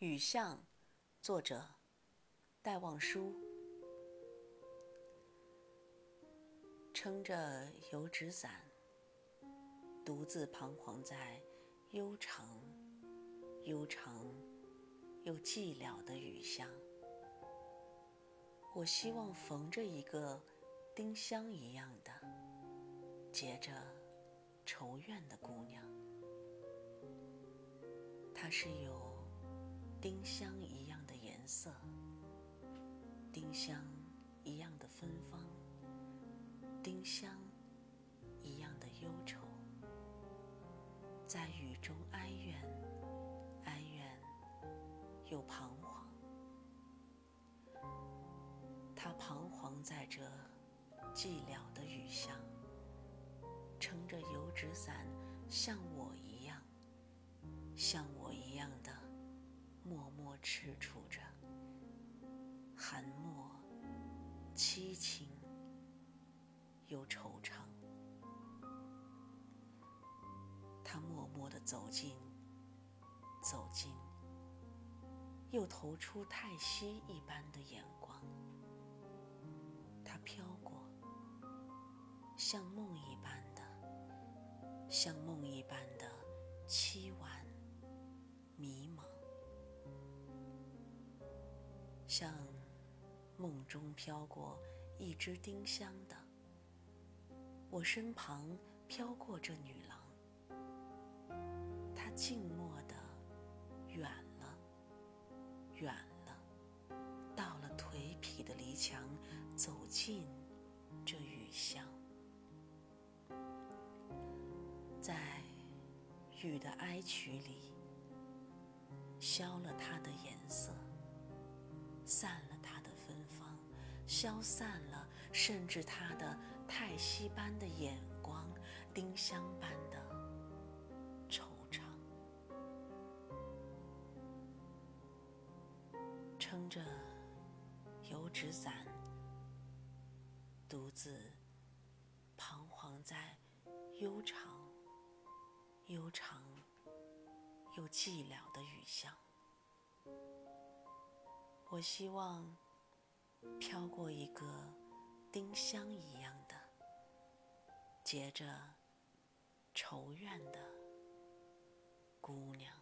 雨巷，作者戴望舒。撑着油纸伞，独自彷徨在悠长、悠长又寂寥的雨巷。我希望逢着一个丁香一样的、结着愁怨的姑娘。她是有。丁香一样的颜色，丁香一样的芬芳，丁香一样的忧愁，在雨中哀怨，哀怨又彷徨。他彷徨在这寂寥的雨巷，撑着油纸伞，像我一样，像我。踟蹰着，寒默、凄清又惆怅。他默默地走近，走近，又投出太息一般的眼光。他飘过，像梦一般的，像梦一般的凄、像梦中飘过一只丁香的，我身旁飘过这女郎，她静默的远了，远了，到了颓圮的篱墙，走进这雨巷，在雨的哀曲里，消了它的颜色。散了它的芬芳，消散了，甚至它的叹息般的眼光，丁香般的惆怅。撑着油纸伞，独自彷徨在悠长、悠长又寂寥的雨巷。我希望飘过一个丁香一样的、结着愁怨的姑娘。